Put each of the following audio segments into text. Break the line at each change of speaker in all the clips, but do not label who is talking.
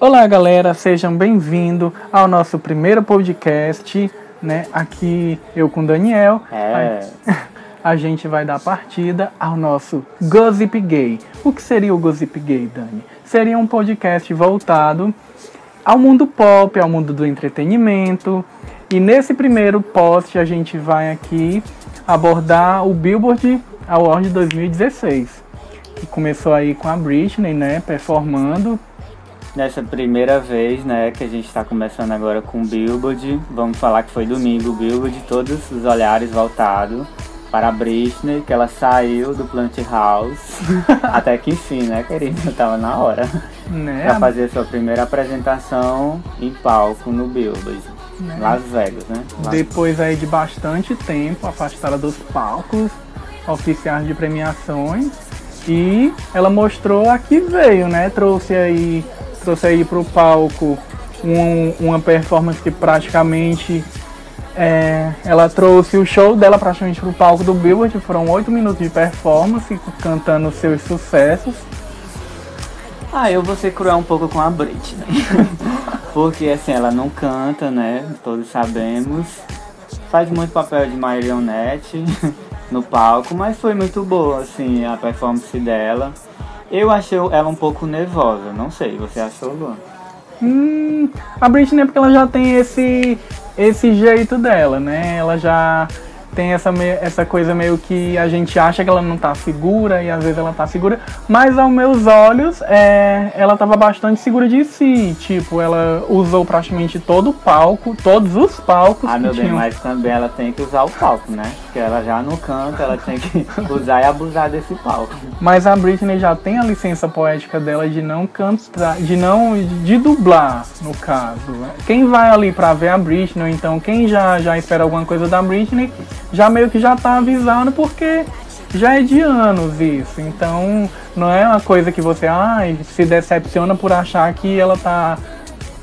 Olá, galera, sejam bem-vindos ao nosso primeiro podcast, né? Aqui eu com o Daniel.
É.
A gente vai dar partida ao nosso Gossip Gay. O que seria o Gossip Gay, Dani? Seria um podcast voltado ao mundo pop, ao mundo do entretenimento. E nesse primeiro post a gente vai aqui abordar o Billboard Award 2016, que começou aí com a Britney, né, performando
Nessa primeira vez, né, que a gente está começando agora com o Billboard, vamos falar que foi domingo Billboard, todos os olhares voltados para a Britney, que ela saiu do Plant House, até que enfim, né, querida, tava na hora,
né?
para fazer sua primeira apresentação em palco no Billboard,
Né?
Las Vegas, né? Las-
Depois aí de bastante tempo afastada dos palcos oficiais de premiações e ela mostrou a que veio, né? Trouxe aí, trouxe aí pro palco um- uma performance que praticamente é, ela trouxe o show dela praticamente pro palco do Billboard, foram oito minutos de performance cantando seus sucessos.
Ah, eu vou ser cruel um pouco com a Britney. Porque assim, ela não canta, né? Todos sabemos. Faz muito papel de marionete no palco, mas foi muito boa, assim, a performance dela. Eu achei ela um pouco nervosa, não sei, você achou, Luan?
Hum, a Britney é porque ela já tem esse, esse jeito dela, né? Ela já tem essa, essa coisa meio que a gente acha que ela não tá segura e às vezes ela tá segura, mas aos meus olhos é, ela tava bastante segura de si. Tipo, ela usou praticamente todo o palco, todos os palcos
Ah, meu bem,
tinham.
mas também ela tem que usar o palco, né? Porque ela já não canta, ela tem que usar e abusar desse palco.
Mas a Britney já tem a licença poética dela de não cantar, de não de dublar, no caso. Quem vai ali pra ver a Britney, ou então quem já já espera alguma coisa da Britney, já meio que já tá avisando porque já é de anos isso. Então, não é uma coisa que você ai, se decepciona por achar que ela tá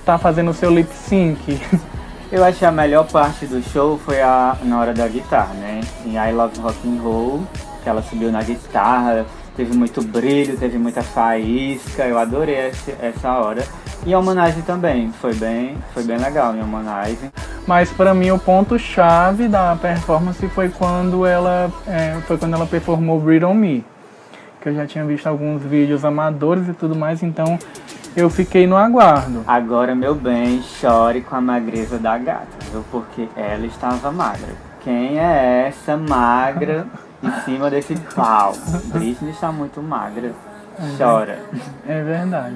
tá fazendo o seu lip sync.
Eu achei a melhor parte do show foi a, na hora da guitarra, né? Em I Love Rock and Roll, que ela subiu na guitarra, teve muito brilho, teve muita faísca, eu adorei esse- essa hora. E a homenagem também, foi bem, foi bem legal em homenagem.
Mas pra mim o ponto chave da performance foi quando ela é, foi quando ela performou Breathe on Me, que eu já tinha visto alguns vídeos amadores e tudo mais, então eu fiquei no aguardo.
Agora, meu bem, chore com a magreza da gata, viu? Porque ela estava magra. Quem é essa magra em cima desse pau? Britney está muito magra. Chora.
É verdade.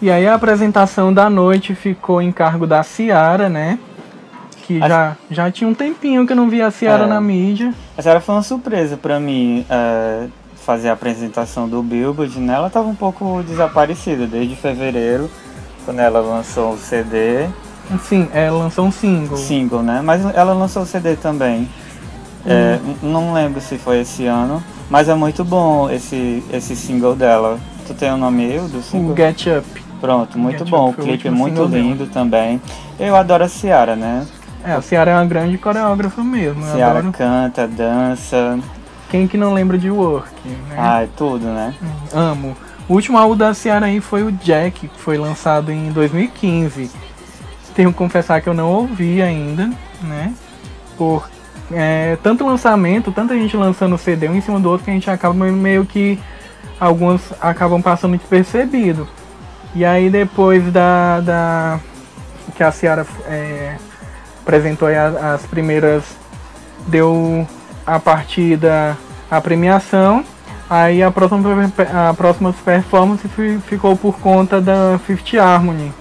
E aí a apresentação da noite ficou em cargo da Ciara, né? Que
Acho-
já, já tinha um tempinho que eu não via a Ciara
É.
na mídia.
Essa era foi uma surpresa pra mim é, fazer a apresentação do Billboard, né? Ela tava um pouco desaparecida desde fevereiro, quando ela lançou o CD,
Sim, ela lançou um single.
single, né? Mas ela lançou o CD também. É, n- não lembro se foi esse ano, mas é muito bom esse, esse single dela. Tu tem o nome aí do
O
single?
Get Up.
Pronto, muito
Get
bom.
Up
O
o
clipe é muito
single dela.
lindo também. Eu adoro a Ciara, né?
É, a Ciara é uma grande coreógrafa mesmo.
Ciara
adoro.
canta, dança,
Quem que não lembra de Work, né?
ai, tudo, né?
Amo. O último álbum da Ciara aí foi o Jack, que foi lançado em 2015. Tenho que confessar que eu não ouvi ainda, né? Por é, tanto lançamento, tanta gente lançando CD um em cima do outro que a gente acaba meio que alguns acabam passando despercebido. E aí depois da, da que a Ciara é, apresentou as primeiras deu a partida a premiação. Aí a próxima, a próxima performance fi- ficou por conta da Fifth Harmony,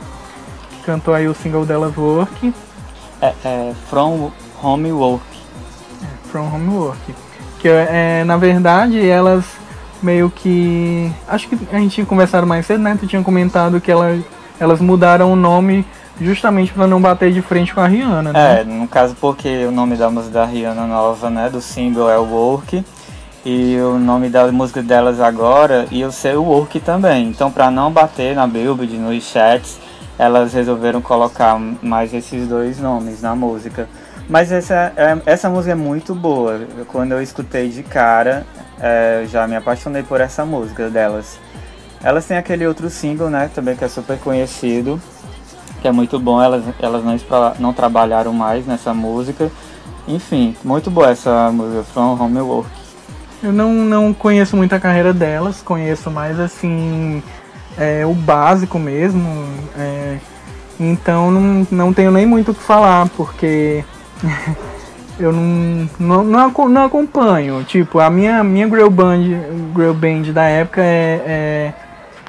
que cantou aí o single delas Work,
É, é From Home Work.
From Homework. Que é, na verdade, elas meio que. Acho que a gente tinha conversado mais cedo, né? Tu tinha comentado que elas, elas mudaram o nome justamente para não bater de frente com a Rihanna, né?
É, no caso porque o nome da música da Rihanna nova, né, do single é Work. E o nome da música delas agora ser o Work também. Então pra não bater na Billboard, nos chats, elas resolveram colocar mais esses dois nomes na música. Mas essa, é- essa música é muito boa. Quando eu escutei de cara, é, já me apaixonei por essa música delas. Elas têm aquele outro single, né, também que é super conhecido, que é muito bom. Elas, elas não, não trabalharam mais nessa música. Enfim, muito boa essa música, From Homework.
Eu não, não conheço muito a carreira delas, conheço mais assim é, o básico mesmo. É, então não, não tenho nem muito o que falar, porque eu não, não, não, não, acompanho. Tipo, a minha, minha Grill Band, Grill Band da época é, é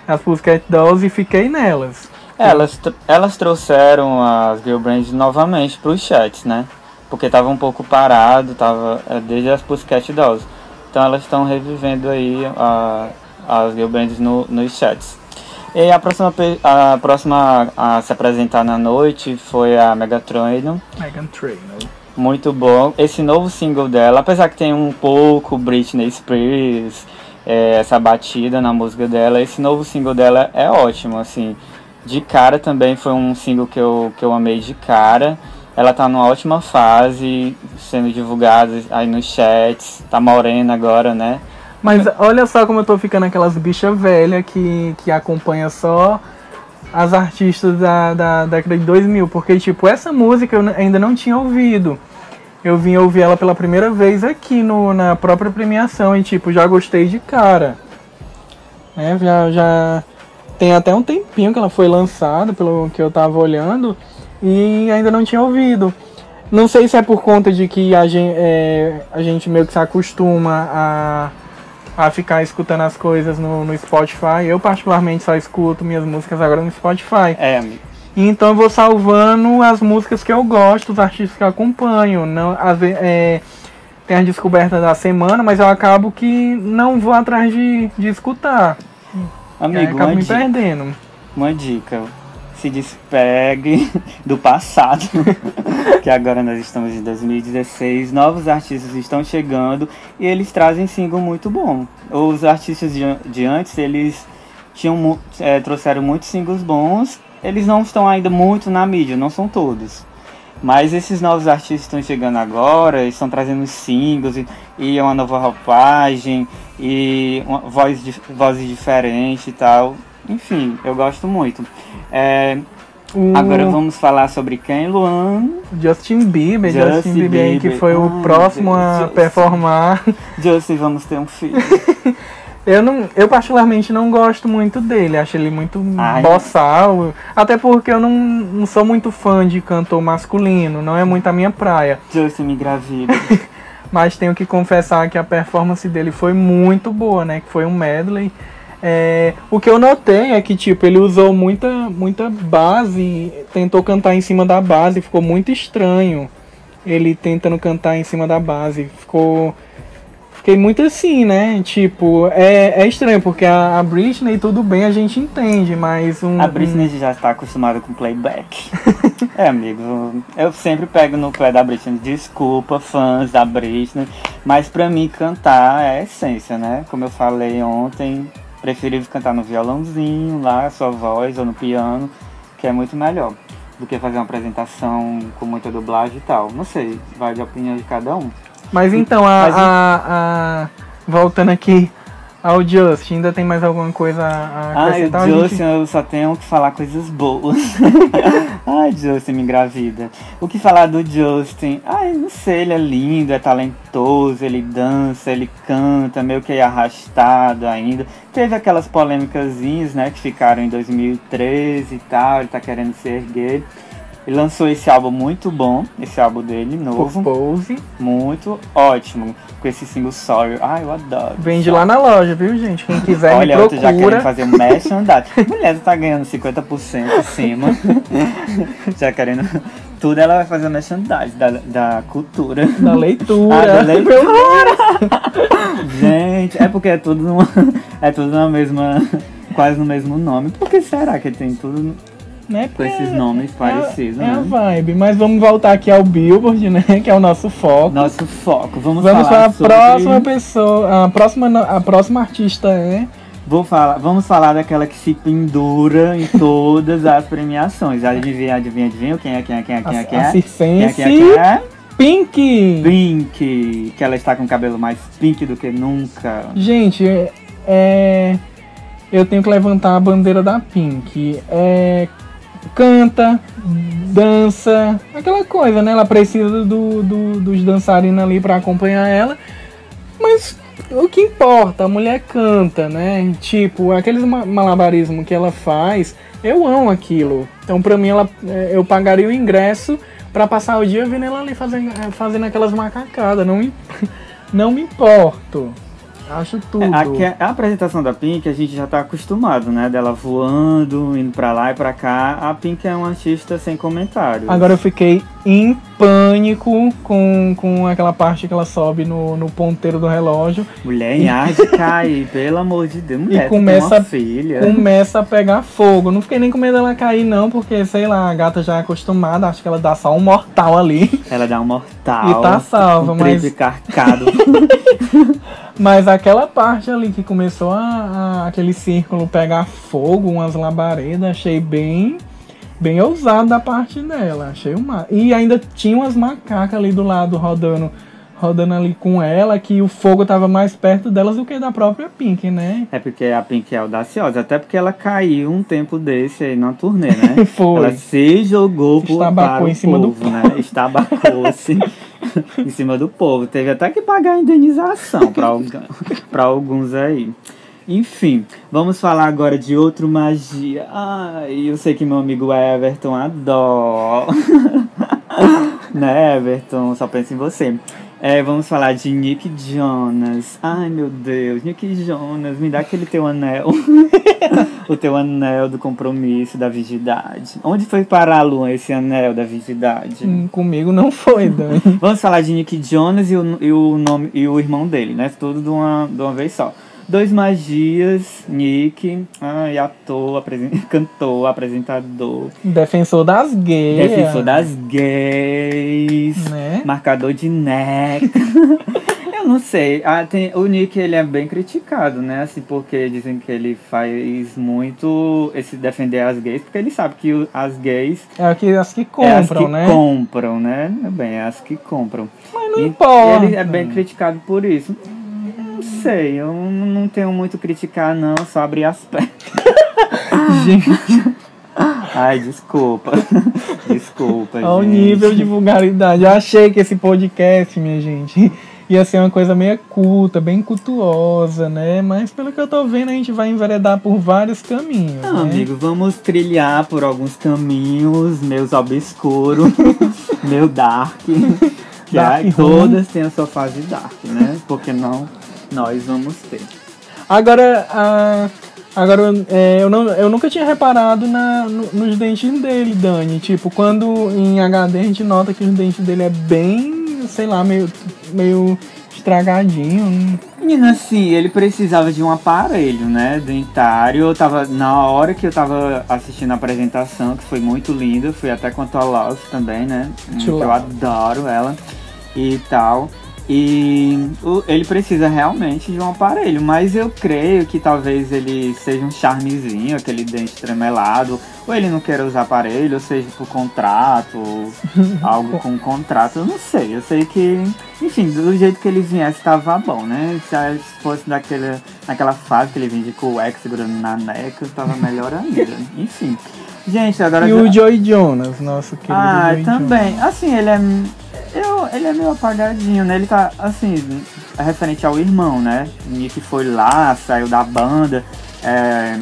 as Pussycat Dolls e fiquei nelas.
Elas, elas trouxeram as Girl Bands novamente para os chats, né? Porque tava um pouco parado, tava é, desde as Pussycat Dolls. Então elas estão revivendo aí a, as Girl Bands no, nos chats. E a próxima, a próxima a se apresentar na noite foi a Megatron.
Megatron.
Muito bom. Esse novo single dela, apesar que tem um pouco Britney Spears, é, essa batida na música dela, esse novo single dela é ótimo, assim. De cara também foi um single que eu, que eu amei de cara. Ela tá numa ótima fase, sendo divulgada aí nos chats, tá morena agora, né?
Mas olha só como eu tô ficando aquelas bichas velhas que, que acompanha só as artistas da, da década de 2000. Porque, tipo, essa música eu ainda não tinha ouvido. Eu vim ouvir ela pela primeira vez aqui no, na própria premiação e, tipo, já gostei de cara. Né? Já, já tem até um tempinho que ela foi lançada, pelo que eu tava olhando, e ainda não tinha ouvido. Não sei se é por conta de que a gente, é, a gente meio que se acostuma a a ficar escutando as coisas no, no Spotify. Eu, particularmente, só escuto minhas músicas agora no Spotify.
É, amigo.
Então eu vou salvando as músicas que eu gosto, os artistas que eu acompanho. Não, vezes, é, tem a descoberta da semana, mas eu acabo que não vou atrás de, de escutar.
Amigo,
acabo me dica, perdendo.
Uma dica se despegue do passado, que agora nós estamos em 2016, novos artistas estão chegando e eles trazem single muito bom. Os artistas de, de antes, eles tinham, é, trouxeram muitos singles bons, eles não estão ainda muito na mídia, não são todos. Mas esses novos artistas estão chegando agora, estão trazendo singles e, e uma nova roupagem e uma voz, vozes diferentes e tal. Enfim, eu gosto muito. É, Agora vamos falar sobre quem, Luan?
Justin Bieber, Justin, Justin Bieber, Bieber, que foi o próximo a Justin. performar.
Justin, vamos ter um filho.
eu, não, eu particularmente não gosto muito dele, acho ele muito Ai. boçal. Até porque eu não, não sou muito fã de cantor masculino, não é muito a minha praia.
Justin me engravida.
Mas tenho que confessar que a performance dele foi muito boa, né? Que foi um medley. É, o que eu notei é que, tipo, ele usou muita, muita base, tentou cantar em cima da base, ficou muito estranho. Ele tentando cantar em cima da base, ficou. Fiquei muito assim, né? Tipo, é, é estranho, porque a, a Britney, tudo bem, a gente entende, mas um.
A Britney um... já está acostumada com playback. é, amigo, eu sempre pego no play da Britney. Desculpa, fãs da Britney, mas pra mim cantar é a essência, né? Como eu falei ontem, preferível cantar no violãozinho lá, sua voz, ou no piano, que é muito melhor do que fazer uma apresentação com muita dublagem e tal. Não sei, vai de opinião de cada um.
Mas então, a, Mas, a, a voltando aqui ao Justin, ainda tem mais alguma coisa a acrescentar?
Ah, o Justin, gente... eu só tenho que falar coisas boas. Ai, Justin me engravida. O que falar do Justin? Ai, não sei, ele é lindo, é talentoso, ele dança, ele canta, meio que arrastado ainda. Teve aquelas polêmicas, né, que ficaram em 2013 e tal, ele tá querendo se erguer. Ele lançou esse álbum muito bom, esse álbum dele, novo.
Pose.
Muito ótimo. Com esse single Sorry. Ai, eu adoro.
Vende lá na loja, viu, gente? Quem quiser
Olha,
me procura.
já querendo fazer merchandising. Mulher, tá ganhando 50% em cima. já querendo... Tudo ela vai fazer merchandising da, da cultura.
Da leitura. Ah,
da leitura. gente, é porque é tudo numa, é tudo na mesma... Quase no mesmo nome. Por que será que tem tudo
né?
Com esses nomes é, parecidos,
é,
né?
É a vibe. Mas vamos voltar aqui ao Billboard, né? Que é o nosso foco.
Nosso foco. Vamos,
vamos
falar
para a próxima pessoa. A próxima, a próxima artista é.
Vou falar, vamos falar daquela que se pendura em todas as premiações. Adivinha, adivinha, adivinha quem é, quem é, quem é, quem é, quem é?
A Circense.
Quem é, quem é, quem é?
Pink!
Pink! Que ela está com o cabelo mais pink do que nunca.
Gente, é eu tenho que levantar a bandeira da Pink. É, canta, dança, aquela coisa, né? Ela precisa do, do dos dançarinos ali para acompanhar ela. Mas o que importa, a mulher canta, né? Tipo, aqueles malabarismos que ela faz, eu amo aquilo. Então, pra mim, ela, é, eu pagaria o ingresso para passar o dia vendo ela ali fazendo, fazendo aquelas macacadas. Não me, não me importo. Acho tudo.
É, a, a, apresentação da Pink a gente já tá acostumado, né? Dela voando, indo pra lá e pra cá. A Pink é uma artista sem comentário.
Agora eu fiquei em pânico com, com aquela parte que ela sobe no, no ponteiro do relógio.
Mulher em ar de cair, pelo amor de Deus. Mulher,
e começa, filha. começa a pegar fogo. Não fiquei nem com medo dela cair, não, porque, sei lá, a gata já é acostumada. Acho que ela dá só um mortal ali.
Ela dá um mortal.
E tá salva,
um
mas.
carcado.
Mas aquela parte ali que começou a, a, aquele círculo pegar fogo, umas labaredas, achei bem bem ousado da parte dela. Achei uma. E ainda tinha umas macacas ali do lado rodando rodando ali com ela, que o fogo tava mais perto delas do que da própria Pink, né?
É porque a Pink é audaciosa, até porque ela caiu um tempo desse aí na turnê, né?
Foi.
Ela se jogou por,
para o em cima
povo,
do
né? Estabacou-se em cima do povo. Teve até que pagar a indenização para alguns aí. Enfim, vamos falar agora de outro magia. Ai, eu sei que meu amigo Everton adora. né, Everton? Só pensa em você. É, vamos falar de Nick Jonas. Ai, meu Deus, Nick Jonas, me dá aquele teu anel. o teu anel do compromisso, da virgindade. Onde foi parar, Luan, esse anel da virgindade?
Hum, comigo não foi, Dani.
vamos falar de Nick Jonas e o, e o, nome, e o irmão dele, né? Tudo de uma, de uma vez só. Dois Magias, Nick, ai, ator, apresen cantor, apresentador.
Defensor das gays.
Defensor das gays.
Né?
Marcador de neck. Eu não sei. Ah, tem, o Nick ele é bem criticado, né? Assim, porque dizem que ele faz muito esse defender as gays, porque ele sabe que as gays.
É que, as que compram, é as que
né? compram, né? Bem, é as que compram.
Mas não e importa.
Ele é bem criticado por isso. Não sei, eu não tenho muito criticar, não, só abrir as pernas.
Gente.
Ai, desculpa. Desculpa,
Ao gente. nível de vulgaridade. Eu achei que esse podcast, minha gente, ia ser uma coisa meio culta, bem cultuosa, né? Mas pelo que eu tô vendo, a gente vai enveredar por vários caminhos.
Não,
né?
amigo, vamos trilhar por alguns caminhos, meus obscuros, meu dark. Que dark é, todas têm a sua fase dark, né? Porque não nós vamos ter.
Agora, a, agora é, eu, não, eu nunca tinha reparado na, no, nos dentes dele, Dani. Tipo, quando em HD a gente nota que os dentes dele é bem, sei lá, meio, meio estragadinho.
Menina, assim, ele precisava de um aparelho, né, dentário. Eu tava, na hora que eu tava assistindo a apresentação, que foi muito linda, fui até com a Love também, né, eu adoro ela e tal. E ele precisa realmente de um aparelho, mas eu creio que talvez ele seja um charmezinho, aquele dente tremelado, ou ele não queira usar aparelho, ou seja por contrato, algo com contrato, eu não sei. Eu sei que, enfim, do jeito que ele viesse estava bom, né? Se fosse daquele, naquela fase que ele vinha de cueca segurando na neca, estava melhor ainda. enfim. Gente, agora.
E o Joy Jonas, nosso querido.
Ah,
Joy
também.
Jonas.
Assim, ele é eu, ele é meio apagadinho, né? Ele tá, assim, referente ao irmão, né? Nick foi lá, saiu da banda, é,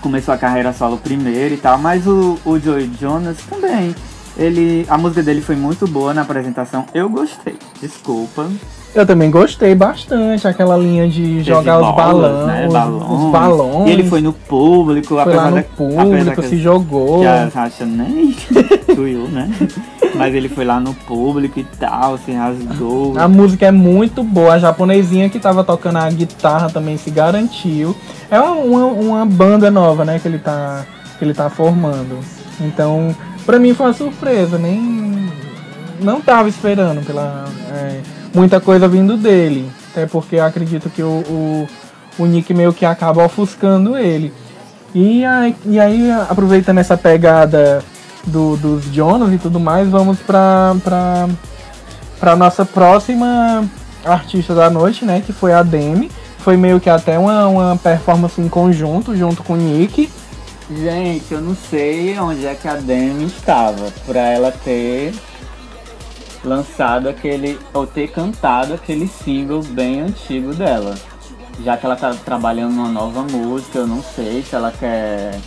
começou a carreira solo primeiro e tal, mas o, o Joey Jonas também. Ele, a música dele foi muito boa na apresentação. Eu gostei. Desculpa.
Eu também gostei bastante, aquela linha de jogar os balões, né? balões, os balões.
E ele foi no público,
foi
apesar
lá no público, se jogou.
Que a Sasha nem tuiu, né? Mas ele foi lá no público e tal, se rasgou.
A música é muito boa, a japonesinha que tava tocando a guitarra também se garantiu. É uma, uma, uma banda nova, né, que ele tá, que ele tá formando. Então, pra mim foi uma surpresa, nem. Não tava esperando pela. É, muita coisa vindo dele. Até porque acredito que o, o, o Nick meio que acaba ofuscando ele. E aí, e aí, aproveitando essa pegada do, dos Jonas e tudo mais, vamos pra, pra, pra nossa próxima artista da noite, né? Que foi a Demi. foi meio que até uma, uma performance em conjunto, junto com o Nick.
Gente, eu não sei onde é que a Demi estava pra ela ter lançado aquele, ou ter cantado aquele single bem antigo dela. Já que ela tá trabalhando numa nova música, eu não sei se ela quer,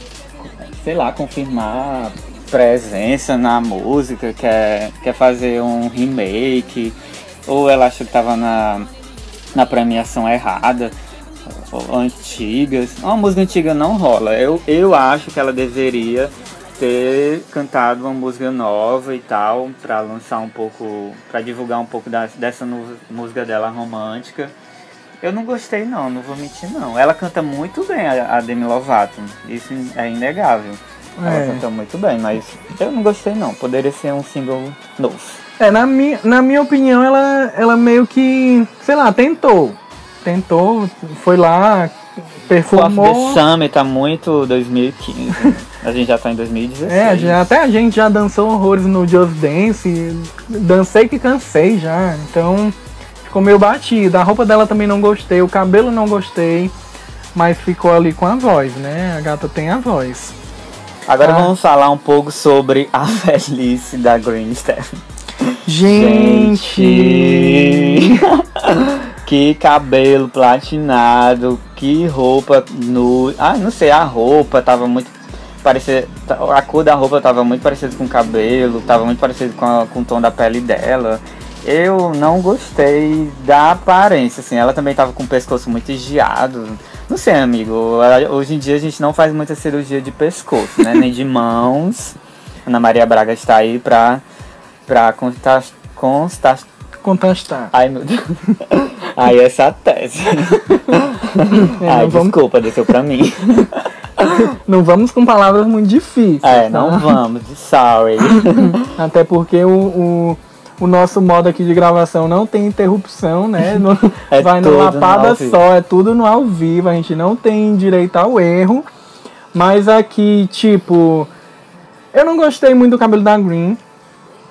sei lá, confirmar presença na música, quer, quer fazer um remake, ou ela acha que tava na, na premiação errada, antigas. Uma música antiga não rola. Eu, eu acho que ela deveria ter cantado uma música nova e tal, para lançar um pouco, para divulgar um pouco da, dessa música dela romântica. Eu não gostei não, não vou mentir não. Ela canta muito bem a, a Demi Lovato, isso é inegável. Ela
É.
canta muito bem, mas eu não gostei não. Poderia ser um single novo.
É, na minha, na minha opinião, ela, ela meio que, sei lá, tentou. Tentou, foi lá, Performou.
The Summer tá muito 2015. a gente já tá em 2016.
É, já, até a gente já dançou horrores no Just Dance. Dancei que cansei já. Então ficou meio batida. A roupa dela também não gostei, o cabelo não gostei. Mas ficou ali com a voz, né? A gata tem a voz.
Agora
Ah.
vamos falar um pouco sobre a velhice da Green Steph.
Gente!
que cabelo platinado, que roupa nu. Ah, não sei, a roupa tava muito parecida. A cor da roupa tava muito parecida com o cabelo, tava muito parecido com, a- com o tom da pele dela. Eu não gostei da aparência, assim. Ela também tava com o pescoço muito esgiado. Não sei, amigo. Hoje em dia a gente não faz muita cirurgia de pescoço, né? Nem de mãos. Ana Maria Braga está aí pra, pra constar, constar,
Contestar.
Ai, meu Deus. Ai, essa tese.
É,
Ai,
não, vamos,
desculpa, desceu pra mim.
não vamos com palavras muito difíceis.
É,
tá?
não vamos, sorry.
Até porque o, o, o nosso modo aqui de gravação não tem interrupção, né? Não-
É
vai numa
no
lapada só, é tudo no ao vivo, a gente não tem direito ao erro. Mas aqui, tipo, eu não gostei muito do cabelo da Green.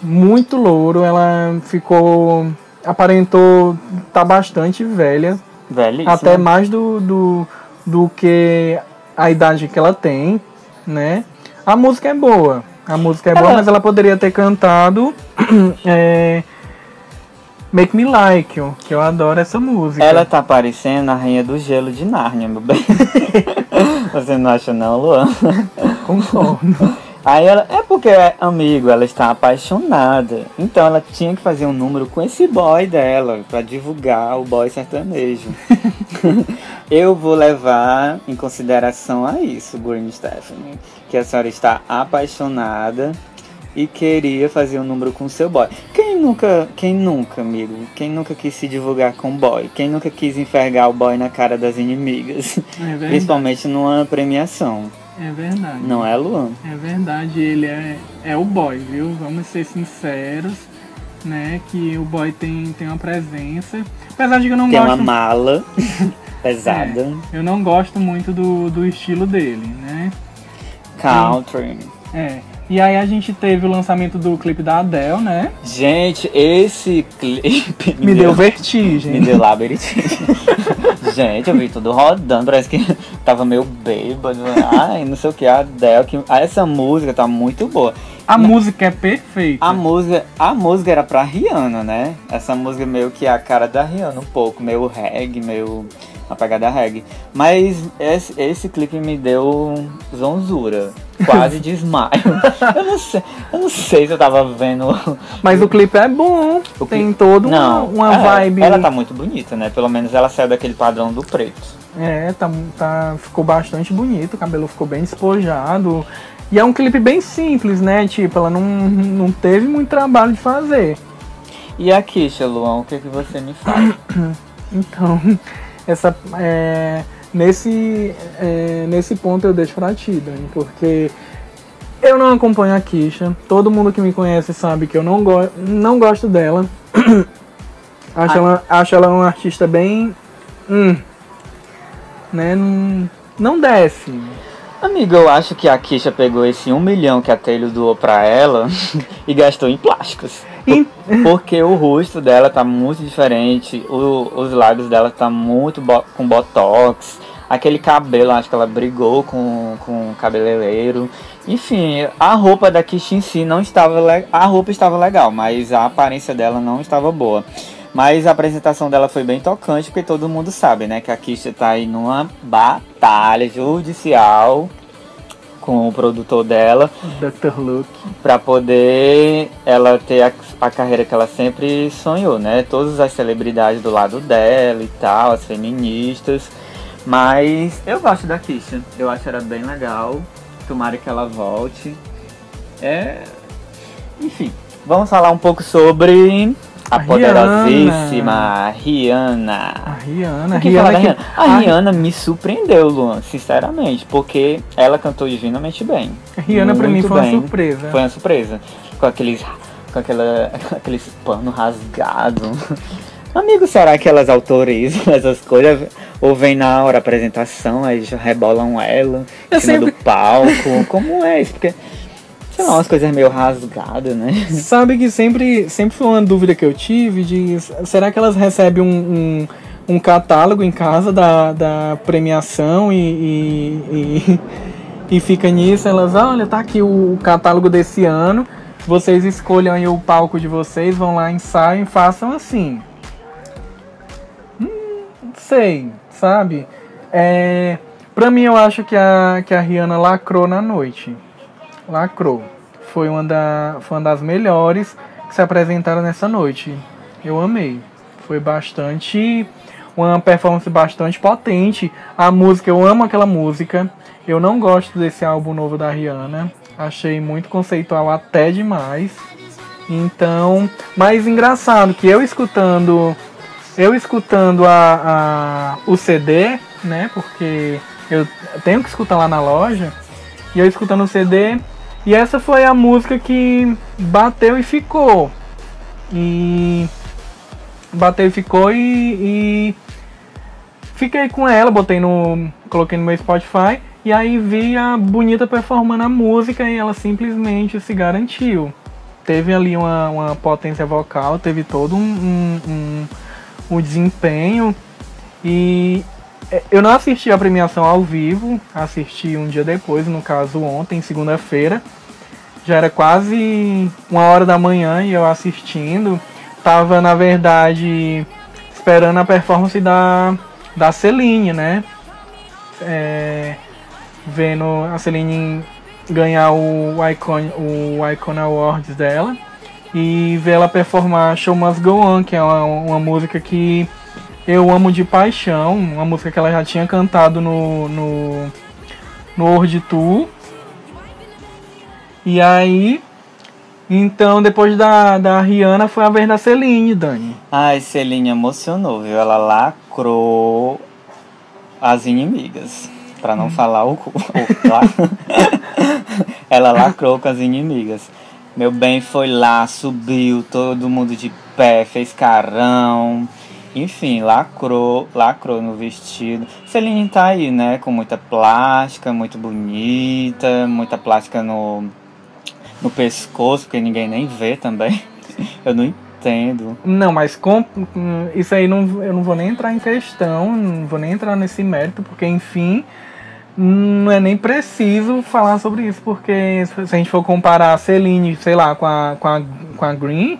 Muito louro, ela ficou. aparentou tá bastante velha.
Velhíssima.
Até mais do, do, do que a idade que ela tem, né? A música é boa. A música é boa, mas ela poderia ter cantado é, Make Me Like You, que eu adoro essa música.
Ela tá parecendo a rainha do gelo de Nárnia, meu bem. Você não acha não, Luan?
Concordo.
Aí ela, é porque é amigo, ela está apaixonada. Então ela tinha que fazer um número com esse boy dela pra divulgar o boy sertanejo. Eu vou levar em consideração a isso, Green Stephanie, que a senhora está apaixonada e queria fazer um número com seu boy. Quem nunca, quem nunca, amigo? Quem nunca quis se divulgar com o boy? Quem nunca quis enfergar o boy na cara das inimigas?
É.
Principalmente numa premiação.
É verdade.
Não é, Luan?
É verdade, ele é, é o boy, viu? Vamos ser sinceros, né? Que o boy tem, tem uma presença. Apesar de que eu não
Tem uma
gosto.
mala pesada.
Eu não gosto muito do, do estilo dele, né?
Country.
É. E aí a gente teve o lançamento do clipe da Adele, né?
Gente, esse clipe
Me deu vertigem.
Me deu labirintite. Gente, eu vi tudo rodando, parece que tava meio bêbado. Ai, não sei o que, a Adele. Que... ah, Essa música tá muito boa.
A música é perfeita.
A música, a música era pra Rihanna, né? Essa música meio que é a cara da Rihanna um pouco, meio reggae, meio uma pegada reggae. Mas esse, esse clipe me deu zonzura, quase desmaio. eu não sei, eu não sei se eu tava vendo
Mas o clipe é bom.
O
tem
clipe-
toda uma,
não,
uma
é,
vibe.
Ela tá muito bonita, né? Pelo menos ela saiu daquele padrão do preto.
É, tá, tá, ficou bastante bonito, o cabelo ficou bem despojado. E é um clipe bem simples, né? Tipo, ela não, não teve muito trabalho de fazer.
E a Kisha, Luan, o que, que você me fala?
Então, essa, é, nesse, é, nesse ponto eu deixo pra ti, Dani, porque eu não acompanho a Kisha. Todo mundo que me conhece sabe que eu não, go não gosto dela. acho,
Ah.
ela, acho ela uma artista bem. Hum, né? Não, não desce.
Amigo, eu acho que a Kisha pegou esse um milhão que a Taylor doou pra ela e gastou em plásticos. Porque o rosto dela tá muito diferente, o, os lábios dela tá muito bo com botox, aquele cabelo, acho que ela brigou com, com o cabeleireiro. Enfim, a roupa da Kish em si não estava a roupa estava legal, mas a aparência dela não estava boa. Mas a apresentação dela foi bem tocante, porque todo mundo sabe, né, que a Kisha tá aí numa batalha judicial com o produtor dela.
Dr. Luke.
Pra poder ela ter a, a, carreira que ela sempre sonhou, né? Todas as celebridades do lado dela e tal, as feministas. Mas eu gosto da Kisha. Eu acho ela bem legal. Tomara que ela volte. É. Enfim. Vamos falar um pouco sobre a, poderosíssima Rihanna.
A Rihanna. A
Rihanna, que... a Rihanna me surpreendeu, Luan, sinceramente, porque ela cantou divinamente bem.
A Rihanna pra mim foi bem. uma surpresa.
Foi uma surpresa. Com aqueles. Com aquela, aqueles pano rasgado. Amigo, será que elas autorizam essas coisas? Ou vem na hora da apresentação, aí já rebolam ela em cima sempre... do palco? Como é isso? Porque sei lá, umas coisas meio rasgadas, né?
Sabe que sempre, sempre foi uma dúvida que eu tive de será que elas recebem um, um, um catálogo em casa da, da premiação e, e, e, e, fica nisso, elas, olha, tá aqui o catálogo desse ano, vocês escolham aí o palco de vocês, vão lá, ensaiam e façam assim. Hum, sei, sabe? É, pra mim eu acho que a, que a Rihanna lacrou na noite lacrou. Foi uma, da, foi uma das melhores que se apresentaram nessa noite. Eu amei. Foi bastante. Uma performance bastante potente. A música, eu amo aquela música. Eu não gosto desse álbum novo da Rihanna. Achei muito conceitual até demais. Então, mais engraçado que eu escutando, eu escutando a, a, o CD, né? Porque eu tenho que escutar lá na loja. E eu escutando o CD, e essa foi a música que bateu e ficou. E bateu e ficou e, e fiquei com ela, botei no. coloquei no meu Spotify e aí vi a bonita performando a música e ela simplesmente se garantiu. Teve ali uma, uma potência vocal, teve todo um, um, um, um desempenho e eu não assisti a premiação ao vivo, assisti um dia depois, no caso ontem, segunda-feira. Já era quase uma hora da manhã e eu assistindo. Tava, na verdade, esperando a performance da, da Celine, né? É, vendo a Celine ganhar o Icon, o Icon Awards dela e ver ela performar Show Must Go On, que é uma, uma música que eu amo de paixão, uma música que ela já tinha cantado no, no, no World Tour. E aí, então depois da, da Rihanna foi a vez da Celine, Dani.
Ai, Celine emocionou, viu? Ela lacrou as inimigas. Pra não hum. falar o, o, Ela lacrou com as inimigas. Meu bem foi lá, subiu, todo mundo de pé, fez carão enfim, lacrou, lacrou no vestido. Celine tá aí, né? Com muita plástica, muito bonita, muita plástica no, no pescoço, porque ninguém nem vê também. Eu não entendo.
Não, mas com, isso aí não, eu não vou nem entrar em questão, não vou nem entrar nesse mérito, porque enfim, não é nem preciso falar sobre isso, porque se a gente for comparar a Celine, sei lá, com a, com a, com a Green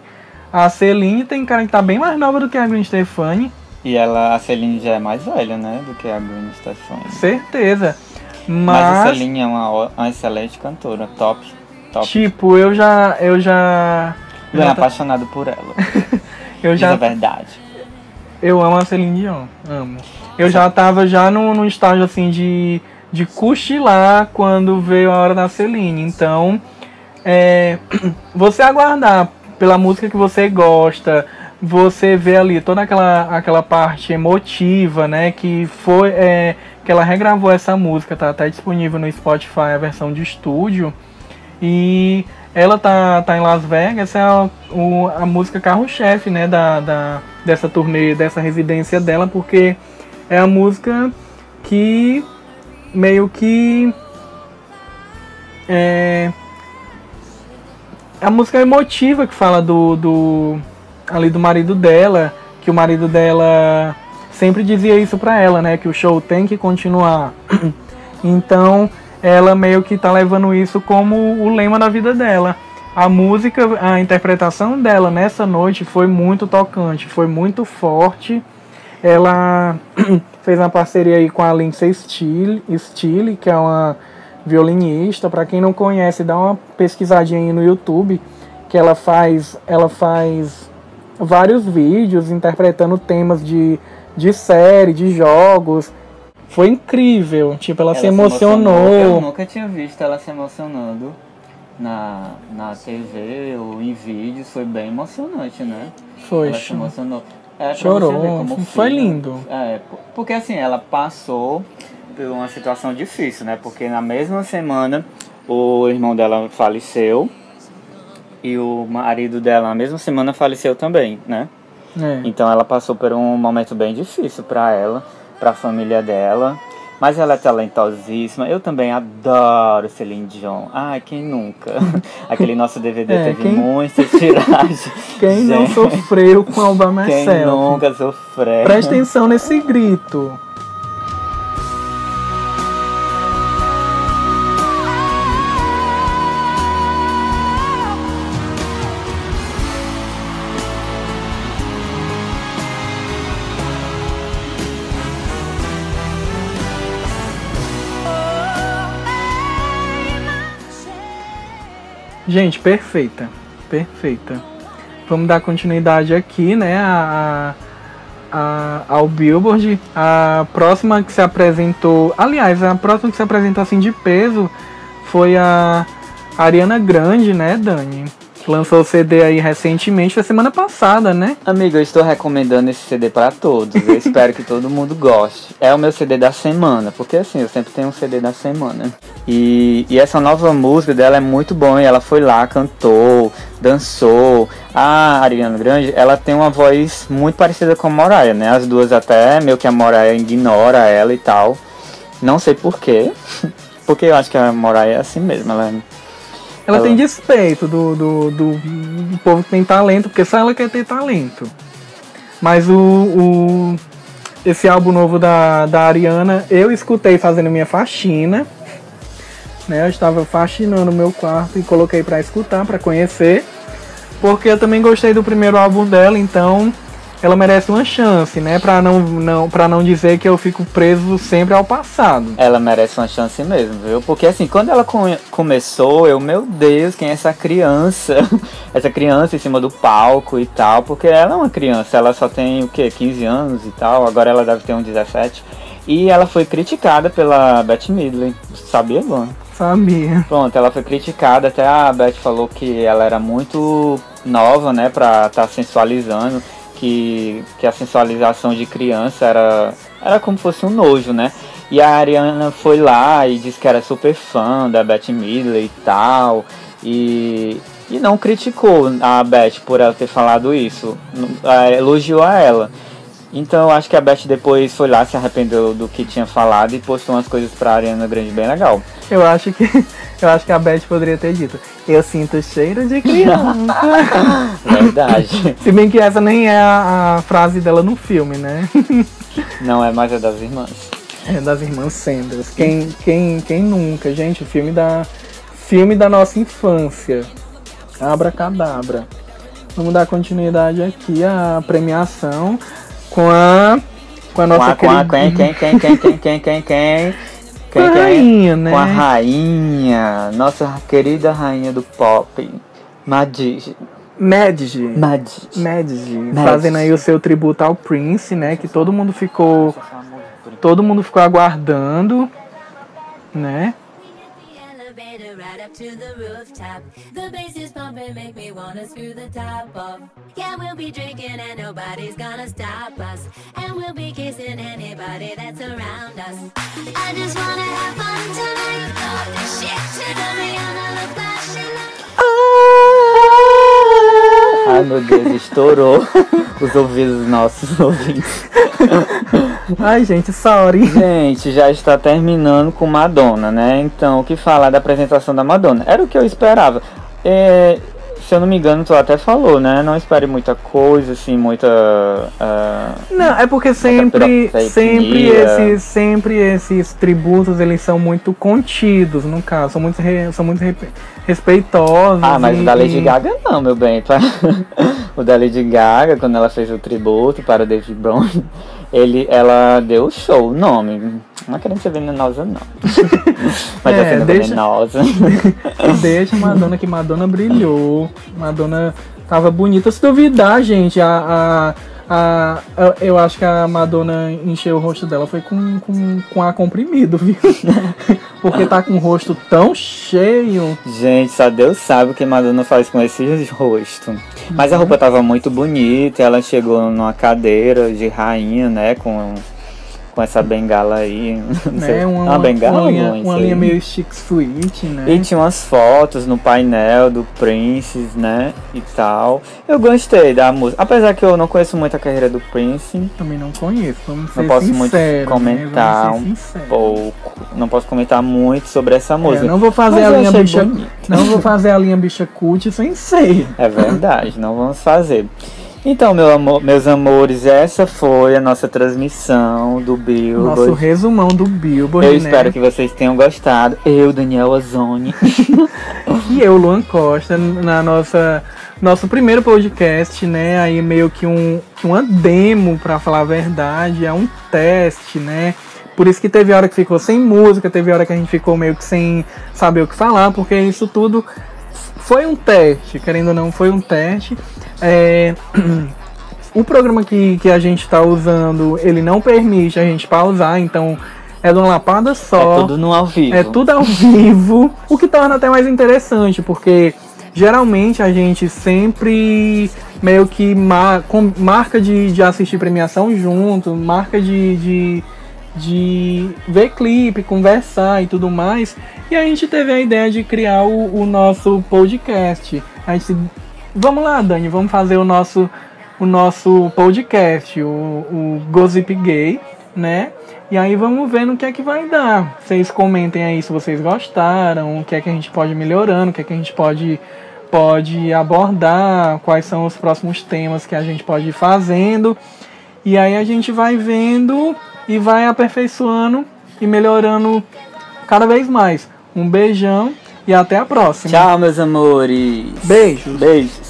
a Celine tem cara que tá bem mais nova do que a Gwen Stefani.
E ela, a Celine já é mais velha, né? Do que a Gwen Stefani.
Certeza. Mas,
Mas a Celine é uma, uma excelente cantora, top, top.
Tipo, eu já. Eu já.
Eu já apaixonado por ela.
eu já.
é verdade.
Eu amo a Celine Dion, amo. Eu já tava já no, no estágio assim de, de cochilar quando veio a hora da Celine. Então, é, você aguardar pela música que você gosta, você vê ali toda aquela, aquela parte emotiva, né? Que foi é, que ela regravou essa música, tá até disponível no Spotify a versão de estúdio. E ela tá, tá em Las Vegas, é a, o, a música carro-chefe, né? Da, da, dessa turnê, dessa residência dela, porque é a música que meio que é, a música é emotiva que fala do, do ali do marido dela, que o marido dela sempre dizia isso pra ela, né? Que o show tem que continuar. então ela meio que tá levando isso como o lema da vida dela. A música, a interpretação dela nessa noite foi muito tocante, foi muito forte. Ela fez uma parceria aí com a Lindsay Steele, Steele que é uma violinista. Para quem não conhece, dá uma pesquisadinha aí no YouTube, que ela faz, ela faz vários vídeos interpretando temas de, de série, de jogos. Foi incrível, tipo, ela, ela se, emocionou. se, emocionou.
Eu nunca tinha visto ela se emocionando na, na TV ou em vídeos, foi bem emocionante, né?
Foi,
ela se emocionou. É,
Chorou, foi lindo.
É, porque assim, ela passou por uma situação difícil, né? Porque na mesma semana o irmão dela faleceu e o marido dela na mesma semana faleceu também, né? É. Então ela passou por um momento bem difícil para ela, para a família dela. Mas ela é talentosíssima. Eu também adoro Celine Dion. Ai, quem nunca? Aquele nosso DVD é, teve quem... muitas tiragens.
Quem Gente, não sofreu com Alba Marcel?
Quem nunca sofreu?
Presta atenção nesse grito. Gente, perfeita. Perfeita. Vamos dar continuidade aqui, né? A, a, ao Billboard. A próxima que se apresentou. Aliás, a próxima que se apresentou assim de peso foi a Ariana Grande, né, Dani? Lançou o CD aí recentemente, foi semana passada, né?
Amigo, eu estou recomendando esse CD para todos. Eu espero que todo mundo goste. É o meu CD da semana, porque assim, eu sempre tenho um CD da semana. E, e essa nova música dela é muito boa. E ela foi lá, cantou, dançou. A Ariana Grande, ela tem uma voz muito parecida com a Moraya, né? As duas até, meio que a Moraya ignora ela e tal. Não sei porquê. Porque eu acho que a Moraya é assim mesmo, ela é
ela, ela... tem despeito do, do, do, do, povo que tem talento, porque só ela quer ter talento. Mas o, o esse álbum novo da, da Ariana, eu escutei fazendo minha faxina. Né? Eu estava faxinando o meu quarto e coloquei para escutar, para conhecer. Porque eu também gostei do primeiro álbum dela, então ela merece uma chance, né? Pra não, não, pra não dizer que eu fico preso sempre ao passado.
Ela merece uma chance mesmo, viu? Porque assim, quando ela come começou, eu, meu Deus, quem é essa criança? essa criança em cima do palco e tal. Porque ela é uma criança, ela só tem o quê? 15 anos e tal. Agora ela deve ter uns 17. E ela foi criticada pela Beth Midley. Sabia, Luan?
Sabia.
Pronto, ela foi criticada. Até a Beth falou que ela era muito nova, né? Pra estar tá sensualizando que, que a sensualização de criança era, era como se fosse um nojo, né? E a Ariana foi lá e disse que era super fã da Beth Midler e tal. E, e não criticou a Beth por ela ter falado isso. Elogiou a ela. Então eu acho que a Beth depois foi lá, se arrependeu do que tinha falado e postou umas coisas pra Ariana Grande bem legal.
Eu acho que eu acho que a Beth poderia ter dito. Eu sinto cheiro de criança.
Verdade.
se bem que essa nem é a, a, frase dela no filme, né?
Não é mais é das irmãs.
É das irmãs Sanders. Quem, quem, quem nunca, gente? O filme da filme da nossa infância. Abra cadabra. Vamos dar continuidade aqui à premiação com a
com a nossa com a, quem, quem, quem, quem, quem, quem, quem, quem,
com a rainha, né?
Com a rainha, nossa querida rainha do pop, Madge.
Madge.
Madge.
Madge. Fazendo aí o seu tributo ao Prince, né? Que todo mundo ficou. Todo mundo ficou aguardando, né? To the rooftop. The bass is pumping, make me wanna screw the top off. Yeah, we'll be drinking and nobody's gonna stop us. And we'll be kissing anybody that's around us. I just wanna have fun tonight. The shit to the Rihanna, look flashing
Ai meu Deus, estourou os ouvidos nossos ouvintes.
Ai, gente, sorry.
Gente, já está terminando com Madonna, né? Então, o que falar da apresentação da Madonna? Era o que eu esperava. É, se eu não me engano, tu até falou, né? Não espere muita coisa, assim, muita. Uh,
não, é porque sempre, sempre esses, sempre esses tributos eles são muito contidos, no caso, são muito, re, são muito respeitosos.
Ah, mas e, o da Lady Gaga não, meu bem. o da Lady Gaga, quando ela fez o tributo para o David Brown, ele, ela deu o show, o nome. Não é querendo ser venenosa, não. Mas é, é deixa, venenosa.
Deixa Madonna que Madonna brilhou. Madonna tava bonita. Se duvidar, gente, a, a, a, eu acho que a Madonna encheu o rosto dela foi com, com, com ar comprimido, viu? Porque tá com o rosto tão cheio.
Gente, só Deus sabe o que Madonna faz com esse rosto. Mas a roupa tava muito bonita, ela chegou numa cadeira de rainha, né? Com com essa bengala aí.
Né? Uma, uma, bengala uma linha, uma linha meio chic suite, né?
E tinha umas fotos no painel do Prince, né? E tal. Eu gostei da música. Apesar que eu não conheço muito a carreira do Prince.
Também não conheço, vamos ser
Não posso
sincero,
muito né? comentar né? um pouco. Não posso comentar muito sobre essa música. É,
não vou fazer a linha bicha. Bonito. Não vou fazer a linha bicha cult sem ser.
É verdade, não vamos fazer. Então, meu amor, meus amores, essa foi a nossa transmissão do Billboard.
Nosso resumão do Billboard.
Eu né? espero que vocês tenham gostado. Eu, Daniel Azoni.
e eu, Luan Costa, na nossa nosso primeiro podcast, né? Aí meio que um, uma demo, para falar a verdade, é um teste, né? Por isso que teve hora que ficou sem música, teve hora que a gente ficou meio que sem saber o que falar, porque isso tudo foi um teste, querendo ou não, foi um teste. É, o programa que, que a gente está usando, ele não permite a gente pausar, então é de uma lapada só.
É tudo no ao vivo.
É tudo ao vivo, o que torna até mais interessante, porque geralmente a gente sempre meio que mar, com, marca de, de assistir premiação junto, marca de, de, de ver clipe, conversar e tudo mais. E a gente teve a ideia de criar o, o nosso podcast. A gente Vamos lá, Dani, vamos fazer o nosso, o nosso podcast, o, o Gossip Gay, né? E aí vamos ver no que é que vai dar. Vocês comentem aí se vocês gostaram, o que é que a gente pode ir melhorando, o que é que a gente pode, pode abordar, quais são os próximos temas que a gente pode ir fazendo. E aí a gente vai vendo e vai aperfeiçoando e melhorando cada vez mais. Um beijão e até a próxima.
Tchau, meus amores.
Beijos.
Beijos.